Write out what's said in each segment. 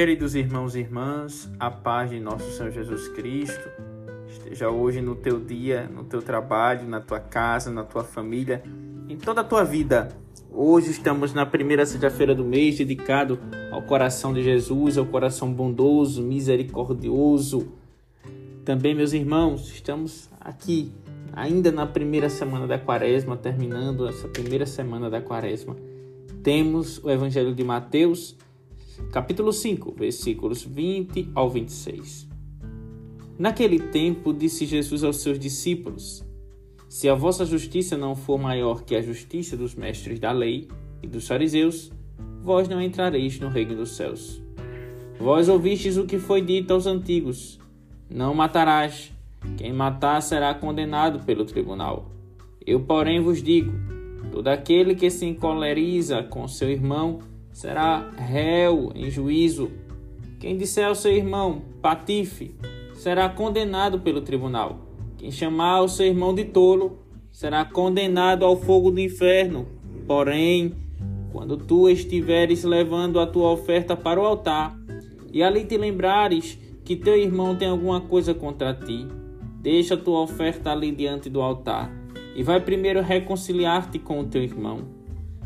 Queridos irmãos e irmãs, a paz de nosso Senhor Jesus Cristo esteja hoje no teu dia, no teu trabalho, na tua casa, na tua família, em toda a tua vida. Hoje estamos na primeira sexta-feira do mês dedicado ao coração de Jesus, ao coração bondoso, misericordioso. Também, meus irmãos, estamos aqui ainda na primeira semana da quaresma, terminando essa primeira semana da quaresma. Temos o Evangelho de Mateus, capítulo 5, versículos 20 ao 26. Naquele tempo, disse Jesus aos seus discípulos: Se a vossa justiça não for maior que a justiça dos mestres da lei e dos fariseus, vós não entrareis no reino dos céus. Vós ouvistes o que foi dito aos antigos: Não matarás. Quem matar será condenado pelo tribunal. Eu, porém, vos digo: todo aquele que se encoleriza com seu irmão será réu em juízo. Quem disser ao seu irmão, patife, será condenado pelo tribunal. Quem chamar o seu irmão de tolo, será condenado ao fogo do inferno. Porém, quando tu estiveres levando a tua oferta para o altar, e ali te lembrares que teu irmão tem alguma coisa contra ti, deixa a tua oferta ali diante do altar, e vai primeiro reconciliar-te com o teu irmão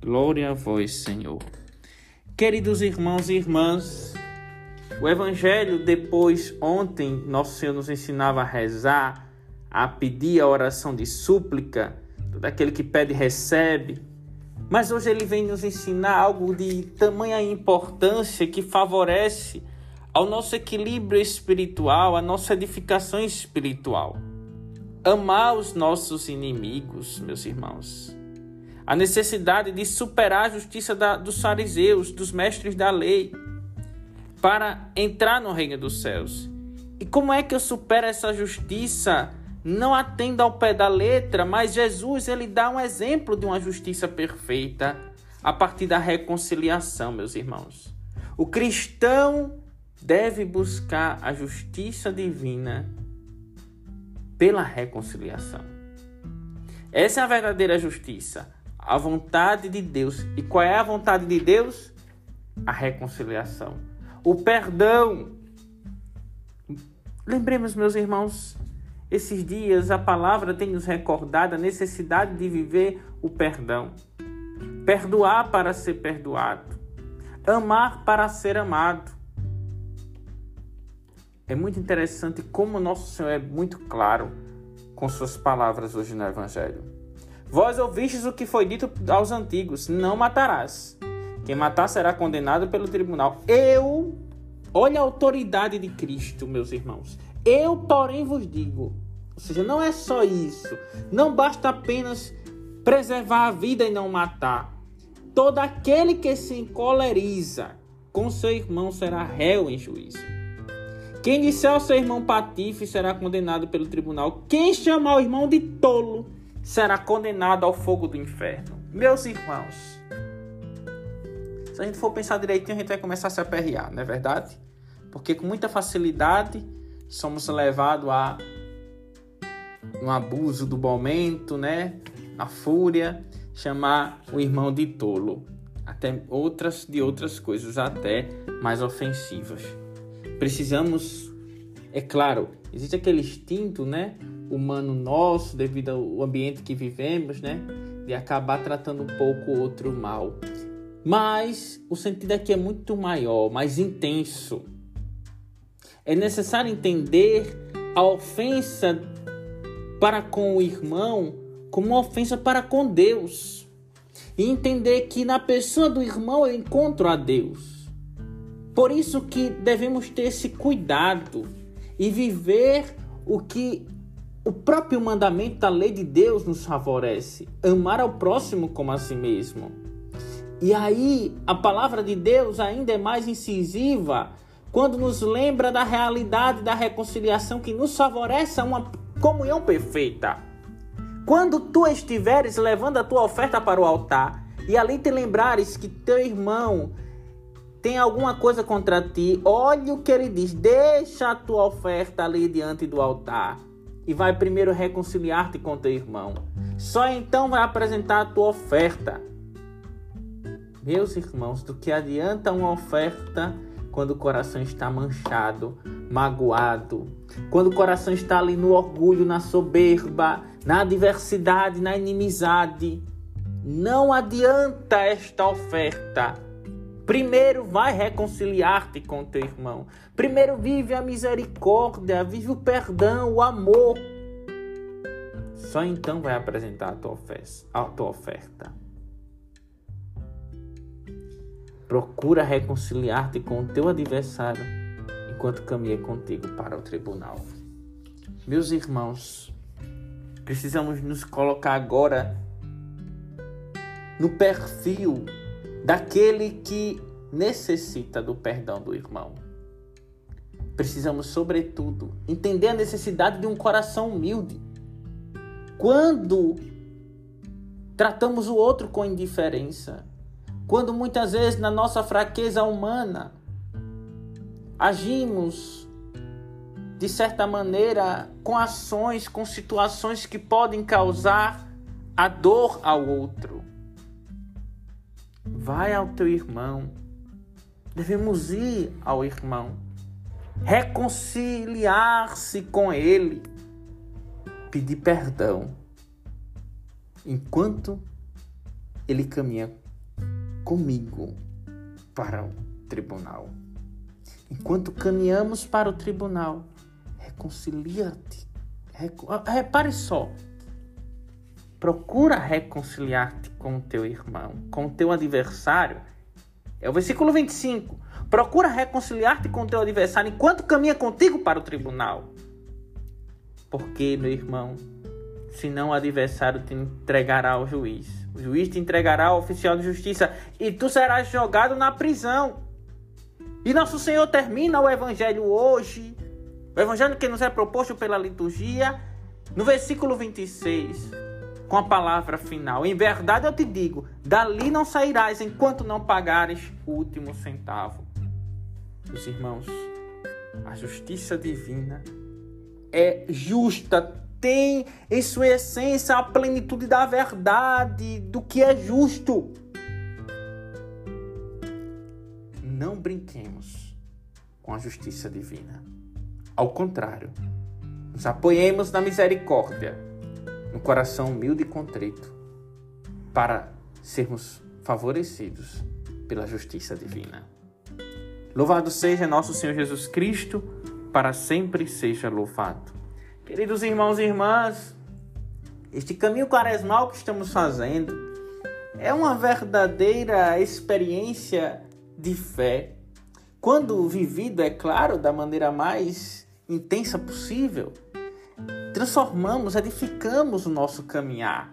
Glória a vós, Senhor. Queridos irmãos e irmãs, o Evangelho, depois, ontem, Nosso Senhor nos ensinava a rezar, a pedir a oração de súplica, daquele que pede recebe. Mas hoje ele vem nos ensinar algo de tamanha importância que favorece ao nosso equilíbrio espiritual, a nossa edificação espiritual. Amar os nossos inimigos, meus irmãos a necessidade de superar a justiça da, dos fariseus, dos mestres da lei, para entrar no reino dos céus. E como é que eu supero essa justiça? Não atendo ao pé da letra, mas Jesus ele dá um exemplo de uma justiça perfeita a partir da reconciliação, meus irmãos. O cristão deve buscar a justiça divina pela reconciliação. Essa é a verdadeira justiça a vontade de Deus. E qual é a vontade de Deus? A reconciliação, o perdão. Lembremos, meus irmãos, esses dias a palavra tem nos recordado a necessidade de viver o perdão. Perdoar para ser perdoado. Amar para ser amado. É muito interessante como nosso Senhor é muito claro com suas palavras hoje no Evangelho. Vós ouvistes o que foi dito aos antigos: não matarás. Quem matar será condenado pelo tribunal. Eu, olha a autoridade de Cristo, meus irmãos. Eu, porém, vos digo. Ou seja, não é só isso. Não basta apenas preservar a vida e não matar. Todo aquele que se encoleriza com seu irmão será réu em juízo. Quem disser ao seu irmão patife será condenado pelo tribunal. Quem chamar o irmão de tolo será condenado ao fogo do inferno. Meus irmãos, se a gente for pensar direitinho, a gente vai começar a se aperrear, não é verdade? Porque com muita facilidade somos levados a um abuso do momento, né? A fúria, chamar o irmão de tolo, até outras de outras coisas até mais ofensivas. Precisamos, é claro, existe aquele instinto, né? Humano nosso, devido ao ambiente que vivemos, né? De acabar tratando um pouco o outro mal. Mas o sentido aqui é muito maior, mais intenso. É necessário entender a ofensa para com o irmão como uma ofensa para com Deus. E entender que na pessoa do irmão eu encontro a Deus. Por isso que devemos ter esse cuidado e viver o que o próprio mandamento da lei de Deus nos favorece amar ao próximo como a si mesmo. E aí a palavra de Deus ainda é mais incisiva quando nos lembra da realidade da reconciliação que nos favorece a uma comunhão perfeita. Quando tu estiveres levando a tua oferta para o altar e ali te lembrares que teu irmão tem alguma coisa contra ti, olhe o que ele diz: deixa a tua oferta ali diante do altar e vai primeiro reconciliar-te com teu irmão. Só então vai apresentar a tua oferta. Meus irmãos, do que adianta uma oferta quando o coração está manchado, magoado, quando o coração está ali no orgulho, na soberba, na adversidade, na inimizade? Não adianta esta oferta. Primeiro vai reconciliar-te com teu irmão. Primeiro vive a misericórdia, vive o perdão, o amor. Só então vai apresentar a tua oferta. A tua oferta. Procura reconciliar-te com o teu adversário enquanto caminha contigo para o tribunal. Meus irmãos, precisamos nos colocar agora no perfil daquele que necessita do perdão do irmão. Precisamos, sobretudo, entender a necessidade de um coração humilde. Quando tratamos o outro com indiferença, quando muitas vezes na nossa fraqueza humana agimos de certa maneira com ações, com situações que podem causar a dor ao outro. Vai ao teu irmão. Devemos ir ao irmão, reconciliar-se com ele, pedir perdão, enquanto ele caminha comigo para o tribunal. Enquanto caminhamos para o tribunal, reconcilia-te. Repare só. Procura reconciliar-te com o teu irmão, com o teu adversário. É o versículo 25. Procura reconciliar-te com o teu adversário enquanto caminha contigo para o tribunal. Porque, meu irmão, senão o adversário te entregará ao juiz o juiz te entregará ao oficial de justiça e tu serás jogado na prisão. E nosso Senhor termina o evangelho hoje, o evangelho que nos é proposto pela liturgia, no versículo 26, com a palavra final: Em verdade eu te digo, dali não sairás enquanto não pagares o último centavo. Meus irmãos, a justiça divina é justa tem em sua essência a plenitude da verdade, do que é justo. Não brinquemos com a justiça divina. Ao contrário, nos apoiemos na misericórdia, no coração humilde e contrito, para sermos favorecidos pela justiça divina. Louvado seja nosso Senhor Jesus Cristo, para sempre seja louvado. Queridos irmãos e irmãs, este caminho quaresmal que estamos fazendo é uma verdadeira experiência de fé. Quando vivido, é claro, da maneira mais intensa possível, transformamos, edificamos o nosso caminhar,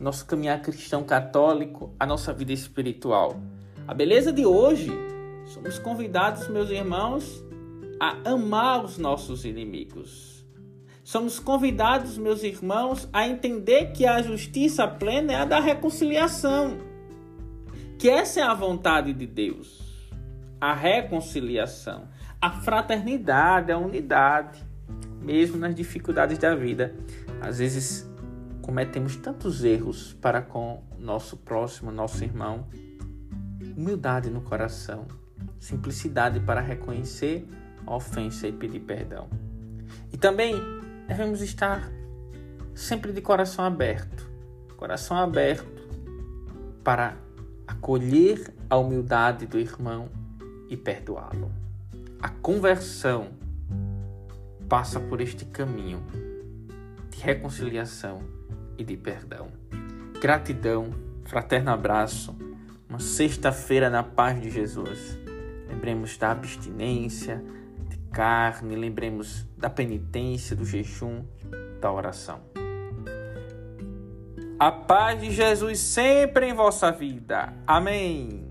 nosso caminhar cristão católico, a nossa vida espiritual. A beleza de hoje, somos convidados, meus irmãos, a amar os nossos inimigos Somos convidados, meus irmãos, a entender que a justiça plena é a da reconciliação. Que essa é a vontade de Deus. A reconciliação, a fraternidade, a unidade, mesmo nas dificuldades da vida. Às vezes cometemos tantos erros para com nosso próximo, nosso irmão. Humildade no coração, simplicidade para reconhecer a ofensa e pedir perdão. E também devemos estar sempre de coração aberto coração aberto para acolher a humildade do irmão e perdoá-lo. A conversão passa por este caminho de reconciliação e de perdão. Gratidão, fraterno abraço, uma sexta-feira na paz de Jesus. Lembremos da abstinência, carne, lembremos da penitência, do jejum, da oração. A paz de Jesus sempre em vossa vida. Amém.